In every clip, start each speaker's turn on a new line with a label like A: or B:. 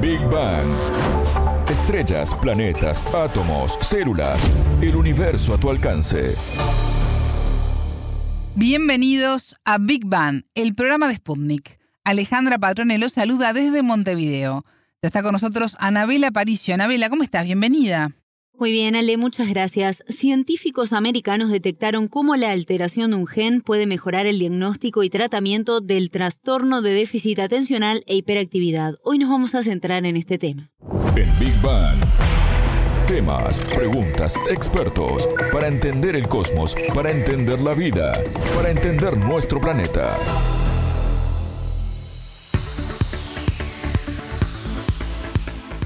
A: Big Bang. Estrellas, planetas, átomos, células, el universo a tu alcance.
B: Bienvenidos a Big Bang, el programa de Sputnik. Alejandra Patrone los saluda desde Montevideo. Ya está con nosotros Anabela Paricio. Anabela, ¿cómo estás? Bienvenida.
C: Muy bien, Ale, muchas gracias. Científicos americanos detectaron cómo la alteración de un gen puede mejorar el diagnóstico y tratamiento del trastorno de déficit atencional e hiperactividad. Hoy nos vamos a centrar en este tema.
A: En Big Bang. Temas, preguntas, expertos, para entender el cosmos, para entender la vida, para entender nuestro planeta.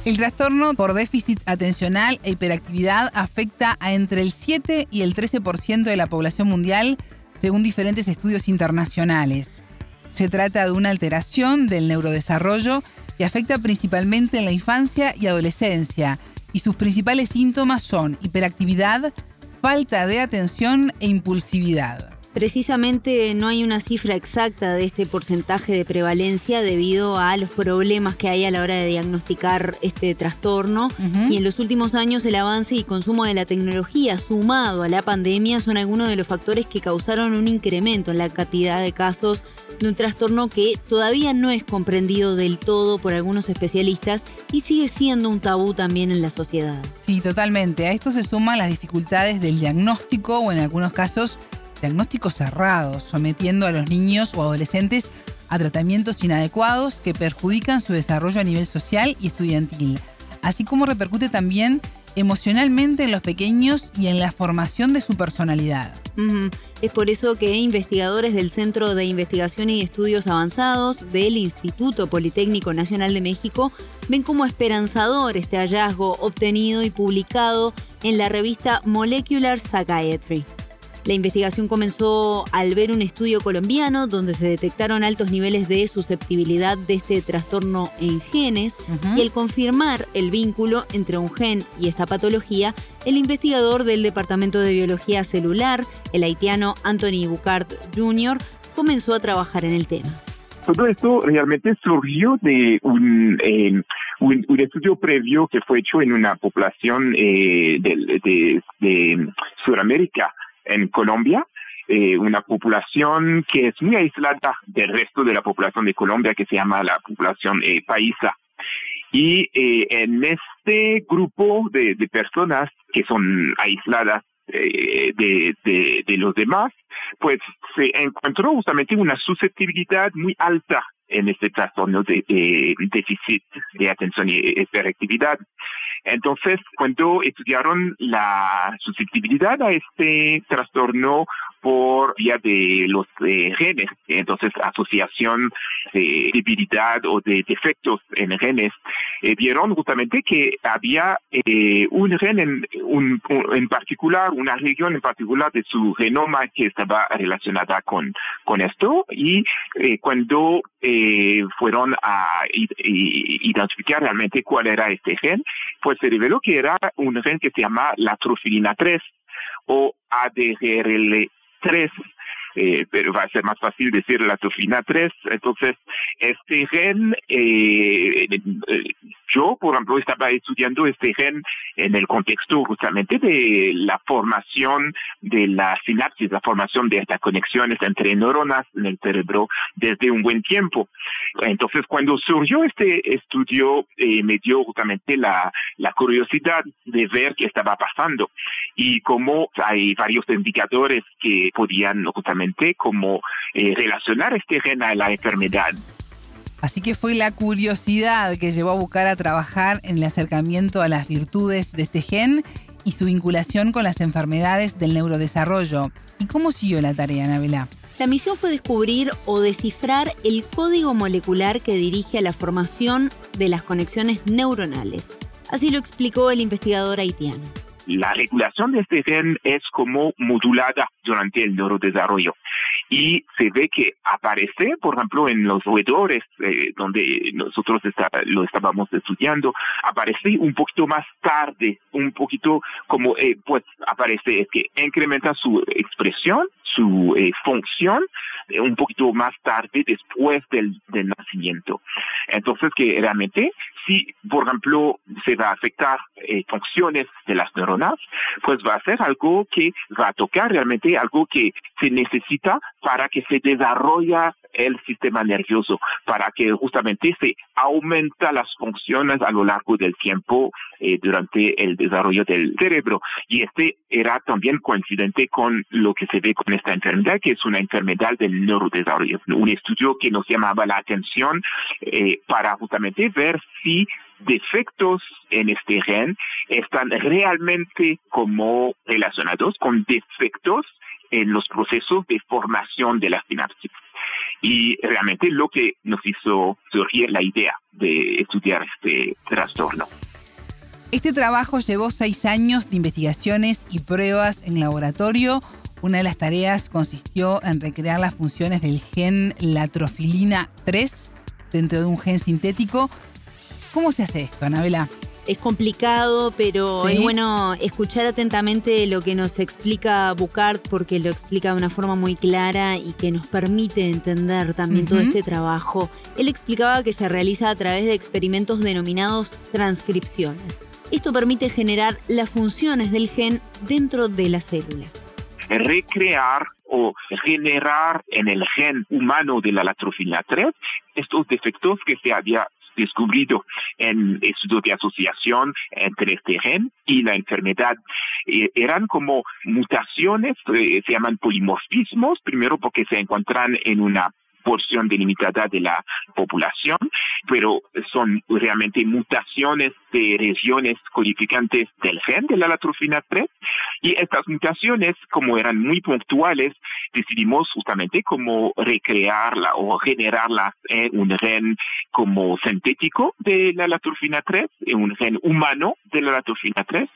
B: El trastorno por déficit atencional e hiperactividad afecta a entre el 7 y el 13% de la población mundial, según diferentes estudios internacionales. Se trata de una alteración del neurodesarrollo que afecta principalmente en la infancia y adolescencia, y sus principales síntomas son hiperactividad, falta de atención e impulsividad.
C: Precisamente no hay una cifra exacta de este porcentaje de prevalencia debido a los problemas que hay a la hora de diagnosticar este trastorno y en los últimos años el avance y consumo de la tecnología sumado a la pandemia son algunos de los factores que causaron un incremento en la cantidad de casos de un trastorno que todavía no es comprendido del todo por algunos especialistas y sigue siendo un tabú también en la sociedad.
B: Sí, totalmente. A esto se suman las dificultades del diagnóstico o en algunos casos diagnósticos cerrados, sometiendo a los niños o adolescentes a tratamientos inadecuados que perjudican su desarrollo a nivel social y estudiantil, así como repercute también emocionalmente en los pequeños y en la formación de su personalidad.
C: Es por eso que investigadores del Centro de Investigación y Estudios Avanzados del Instituto Politécnico Nacional de México ven como esperanzador este hallazgo obtenido y publicado en la revista Molecular Psychiatry. La investigación comenzó al ver un estudio colombiano donde se detectaron altos niveles de susceptibilidad de este trastorno en genes y al confirmar el vínculo entre un gen y esta patología, el investigador del Departamento de Biología Celular, el haitiano Anthony Bucard Jr., comenzó a trabajar en el tema.
D: Todo esto realmente surgió de un, eh, un, estudio previo que fue hecho en una población eh, de, de Sudamérica en Colombia, eh, una población que es muy aislada del resto de la población de Colombia, que se llama la población eh, paisa. Y eh, en este grupo de, personas que son aisladas de, de, los demás, pues se encontró justamente una susceptibilidad muy alta en este trastorno de, de déficit de atención y hiperactividad. Entonces, cuando estudiaron la susceptibilidad a este trastorno por vía de los eh, genes, entonces asociación de debilidad o de defectos en genes, eh, vieron justamente que había eh, un gen en, un, en particular, una región en particular de su genoma que estaba relacionada con, con esto y cuando fueron a identificar realmente cuál era este gen, pues se reveló que era un gen que se llama la trofilina 3 o ADGRL 3 eh, va a ser más fácil decir la trofina 3. Entonces, este gen, eh, eh, yo, por ejemplo, estaba estudiando este gen en el contexto justamente de la formación de la sinapsis, la formación de estas conexiones entre neuronas en el cerebro desde un buen tiempo. Entonces, cuando surgió este estudio, me dio justamente la curiosidad de ver qué estaba pasando y cómo hay varios indicadores que podían justamente como eh, relacionar este gen a la enfermedad.
B: Así que fue la curiosidad que llevó a buscar a trabajar en el acercamiento a las virtudes de este gen y su vinculación con las enfermedades del neurodesarrollo. ¿Y cómo siguió la tarea, Anabela?
C: La misión fue descubrir o descifrar el código molecular que dirige a la formación de las conexiones neuronales. Así lo explicó el investigador haitiano
D: la regulación de este gen es como modulada durante el neurodesarrollo y se ve que aparece, por ejemplo, en los roedores eh, donde nosotros lo estábamos estudiando, aparece un poquito más tarde, un poquito como, eh, pues aparece es que incrementa su expresión, su eh, función, un poquito más tarde después del, del nacimiento. Entonces que realmente si, por ejemplo, se va a afectar funciones de las neuronas, pues va a ser algo que va a tocar realmente algo que se necesita para que se desarrolle el sistema nervioso, para que justamente se aumenta las funciones a lo largo del tiempo eh, durante el desarrollo del cerebro. Y este era también coincidente con lo que se ve con esta enfermedad, que es una enfermedad del neurodesarrollo. Un estudio que nos llamaba la atención eh, para justamente ver si defectos en este gen están realmente como relacionados con defectos en los procesos de formación de la sinapsis. Y realmente lo que nos hizo surgir la idea de estudiar este trastorno.
B: Este trabajo llevó seis años de investigaciones y pruebas en laboratorio. Una de las tareas consistió en recrear las funciones del gen latrofilina 3 dentro de un gen sintético. ¿Cómo se hace esto, Anabela?
C: Es complicado, pero es bueno escuchar atentamente lo que nos explica Bucard porque lo explica de una forma muy clara y que nos permite entender también todo este trabajo. Él explicaba que se realiza a través de experimentos denominados transcripciones. Esto permite generar las funciones del gen dentro de la célula.
D: Recrear o generar en el gen humano de la latrofilina 3 estos defectos que se había descubrido en estudios de asociación entre este gen y la enfermedad. Eh, eran como mutaciones, eh, se llaman polimorfismos, primero porque se encuentran en una porción delimitada de la población, pero son realmente mutaciones de regiones codificantes del gen de la latrofina 3 y estas mutaciones, como eran muy puntuales, decidimos justamente cómo recrearla o generarla en un gen como sintético de la latrofina 3, en un gen humano de la latrofina 3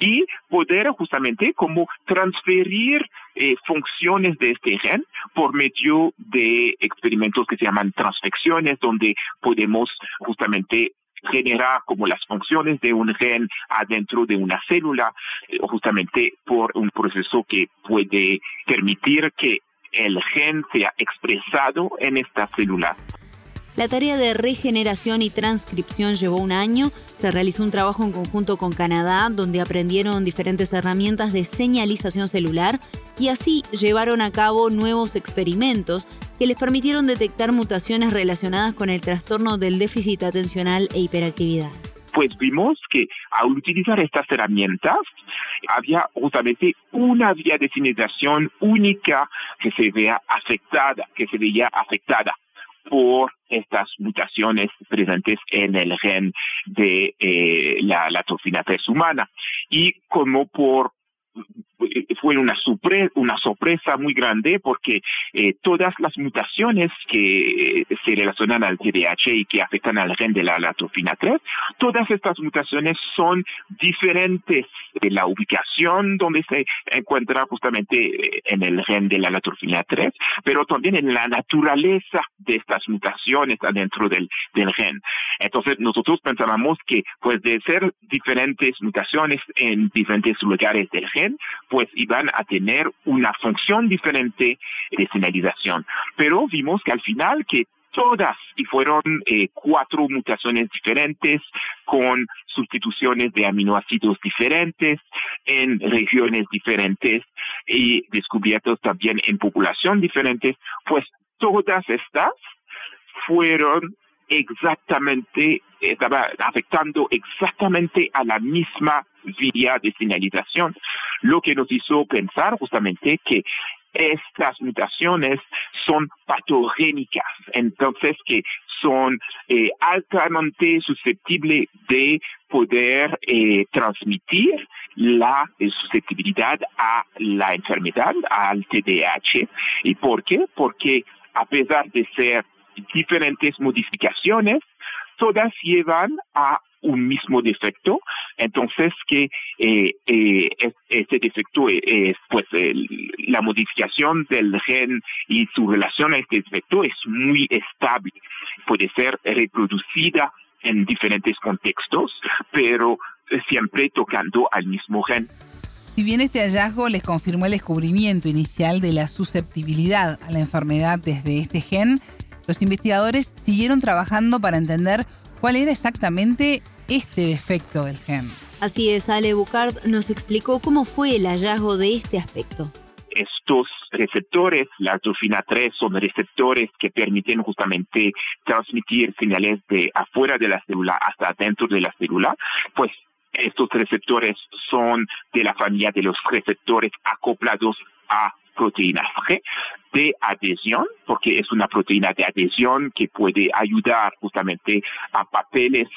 D: y poder justamente como transferir eh, funciones de este gen por medio de experimentos que se llaman transfecciones, donde podemos justamente generar como las funciones de un gen adentro de una célula, eh, justamente por un proceso que puede permitir que el gen sea expresado en esta célula.
C: La tarea de regeneración y transcripción llevó un año. Se realizó un trabajo en conjunto con Canadá, donde aprendieron diferentes herramientas de señalización celular y así llevaron a cabo nuevos experimentos que les permitieron detectar mutaciones relacionadas con el trastorno del déficit atencional e hiperactividad
D: pues vimos que al utilizar estas herramientas había justamente una vía de señalización única que se veía afectada, que se veía afectada por estas mutaciones presentes en el gen de eh, la, la 3 humana. Y como por fue una, sorpresa muy grande porque eh, todas las mutaciones que se relacionan al TDAH y que afectan al gen de la latrofina 3, todas estas mutaciones son diferentes de la ubicación donde se encuentra justamente eh, en el gen de la latrofina 3, pero también en la naturaleza de estas mutaciones adentro del, gen. Entonces nosotros pensábamos que puede ser diferentes mutaciones en diferentes lugares del gen, pues iban a tener una función diferente de señalización. Pero vimos que al final que todas, y fueron eh, cuatro mutaciones diferentes con sustituciones de aminoácidos diferentes en regiones diferentes y descubiertos también en población diferentes, pues todas estas fueron exactamente, estaba afectando exactamente a la misma vía de señalización, lo que nos hizo pensar justamente que estas mutaciones son patogénicas, entonces que son eh, altamente susceptibles de poder eh, transmitir la eh, susceptibilidad a la enfermedad, al TDAH. ¿Y por qué? Porque a pesar de ser diferentes modificaciones, todas llevan a un mismo defecto, entonces que eh, eh, este defecto es pues la modificación del gen y su relación a este defecto es muy estable, puede ser reproducida en diferentes contextos, pero siempre tocando al mismo gen.
B: Si bien este hallazgo les confirmó el descubrimiento inicial de la susceptibilidad a la enfermedad desde este gen, los investigadores siguieron trabajando para entender cuál era exactamente este defecto del gen.
C: Así es, Ale Bucard nos explicó cómo fue el hallazgo de este aspecto
D: estos receptores, la dopamina 3, son receptores que permiten justamente transmitir señales de afuera de la célula hasta dentro de la célula, pues estos receptores son de la familia de los receptores acoplados a proteína G de adhesión, porque es una proteína de adhesión que puede ayudar justamente a papeles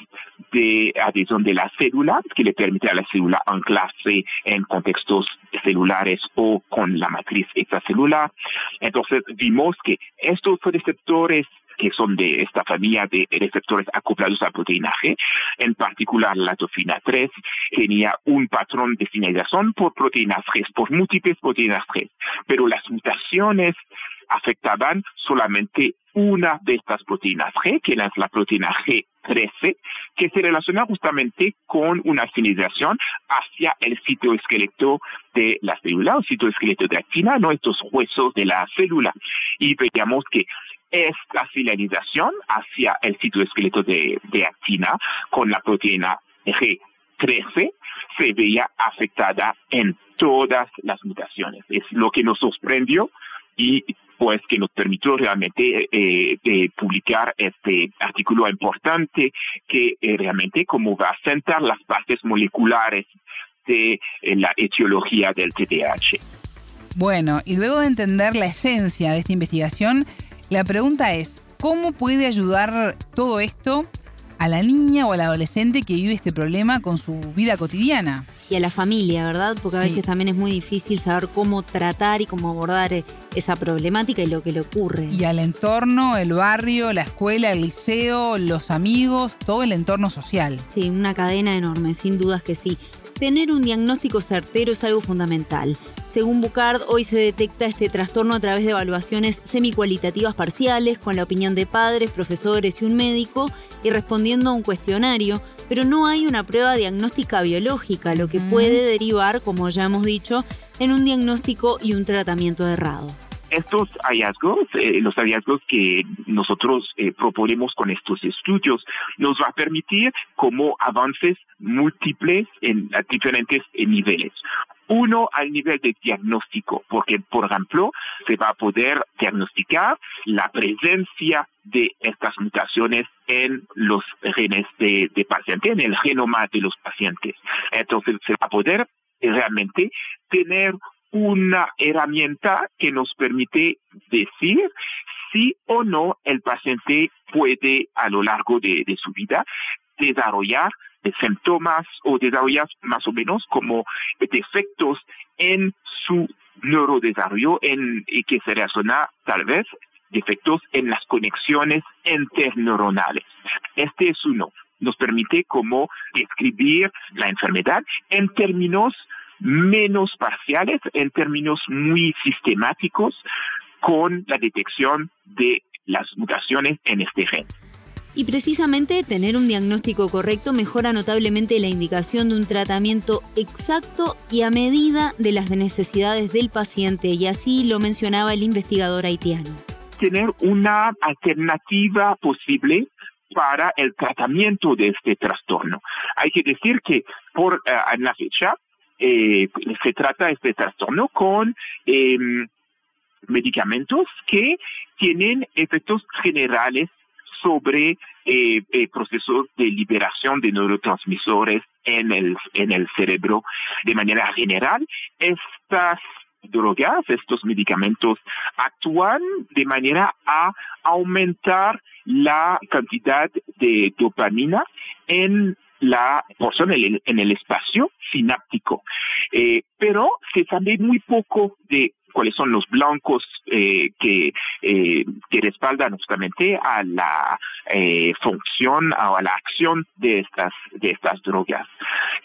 D: de adhesión de la célula, que le permite a la célula anclarse en contextos celulares o con la matriz extracelular. Entonces vimos que estos receptores que son de esta familia de receptores acoplados a proteína G, en particular la tofina 3, tenía un patrón de señalización por proteínas G, por múltiples proteínas G, pero las mutaciones afectaban solamente una de estas proteínas G, que es la proteína G13, que se relaciona justamente con una señalización hacia el citoesqueleto de la célula, o citoesqueleto de actina, ¿no? estos huesos de la célula. Y veíamos que esta finalización hacia el citoesqueleto de, de actina con la proteína G13 se veía afectada en todas las mutaciones. Es lo que nos sorprendió y pues que nos permitió realmente eh, publicar este artículo importante que eh, realmente como va a sentar las bases moleculares de eh, la etiología del TDAH.
B: Bueno, y luego de entender la esencia de esta investigación, la pregunta es, ¿cómo puede ayudar todo esto a la niña o al adolescente que vive este problema con su vida cotidiana?
C: Y a la familia, ¿verdad? Porque a veces también es muy difícil saber cómo tratar y cómo abordar eh, esa problemática y lo que le ocurre.
B: Y al entorno, el barrio, la escuela, el liceo, los amigos, todo el entorno social.
C: Sí, una cadena enorme, sin dudas que sí. Tener un diagnóstico certero es algo fundamental. Según Bucard, hoy se detecta este trastorno a través de evaluaciones semicualitativas parciales con la opinión de padres, profesores y un médico y respondiendo a un cuestionario, pero no hay una prueba diagnóstica biológica, lo que puede derivar, como ya hemos dicho, en un diagnóstico y un tratamiento errado
D: estos hallazgos, eh, los hallazgos que nosotros eh, proponemos con estos estudios, nos va a permitir como avances múltiples en diferentes niveles. Uno al nivel de diagnóstico, porque, por ejemplo, se va a poder diagnosticar la presencia de estas mutaciones en los genes de, de paciente, en el genoma de los pacientes. Entonces, se va a poder realmente tener una herramienta que nos permite decir si o no el paciente puede a lo largo de, su vida desarrollar síntomas o desarrollar más o menos como defectos en su neurodesarrollo en, y que se relaciona tal vez defectos en las conexiones interneuronales. Este es uno. Nos permite como describir la enfermedad en términos menos parciales en términos muy sistemáticos con la detección de las mutaciones en este gen.
C: Y precisamente tener un diagnóstico correcto mejora notablemente la indicación de un tratamiento exacto y a medida de las necesidades del paciente, y así lo mencionaba el investigador haitiano.
D: Tener una alternativa posible para el tratamiento de este trastorno. Hay que decir que por en la fecha eh, se trata este trastorno con em, medicamentos que tienen efectos generales sobre eh, eh, procesos de liberación de neurotransmisores en el, en el cerebro. De manera general, estas drogas, estos medicamentos, actúan de manera a aumentar la cantidad de dopamina en la porción en el, espacio sináptico. Eh, pero se sabe muy poco de cuáles son los blancos eh, que, eh, que respaldan justamente a la función o a la acción de estas, de estas drogas.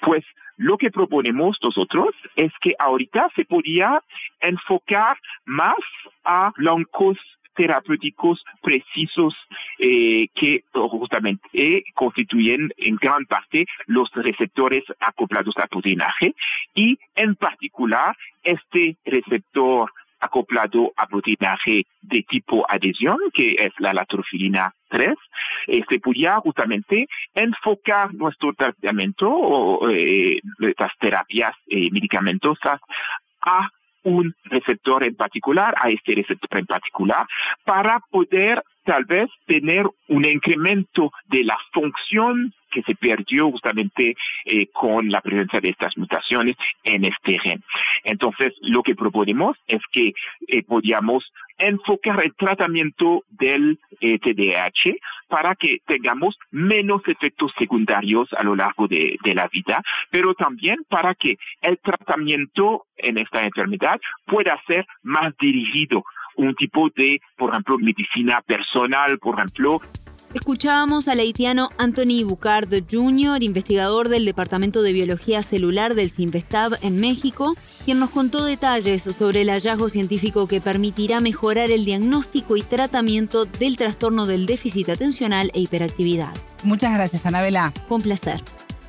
D: Pues lo que proponemos nosotros es que ahorita se podía enfocar más a blancos terapéuticos precisos eh, que justamente constituyen en gran parte los receptores acoplados a proteína G y en particular este receptor acoplado a proteína G de tipo adhesión, que es la latrofilina 3, se podía justamente enfocar nuestro tratamiento o eh, estas terapias eh, medicamentosas a un receptor en particular, a este receptor en particular, para poder tal vez tener un incremento de la función que se perdió justamente eh, con la presencia de estas mutaciones en este gen. Entonces, lo que proponemos es que eh, podíamos enfocar el tratamiento del eh, TDAH para que tengamos menos efectos secundarios a lo largo de, de la vida, pero también para que el tratamiento en esta enfermedad pueda ser más dirigido. Un tipo de, por ejemplo, medicina personal, por ejemplo,
C: Escuchábamos al haitiano Anthony Bucard Jr., investigador del Departamento de Biología Celular del CIMBESTAB en México, quien nos contó detalles sobre el hallazgo científico que permitirá mejorar el diagnóstico y tratamiento del trastorno del déficit atencional e hiperactividad.
B: Muchas gracias, Anabela.
C: Un placer.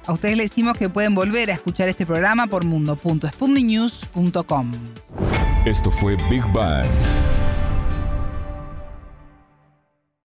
B: A ustedes les decimos que pueden volver a escuchar este programa por mundo.spundinews.com.
A: Esto fue Big Bang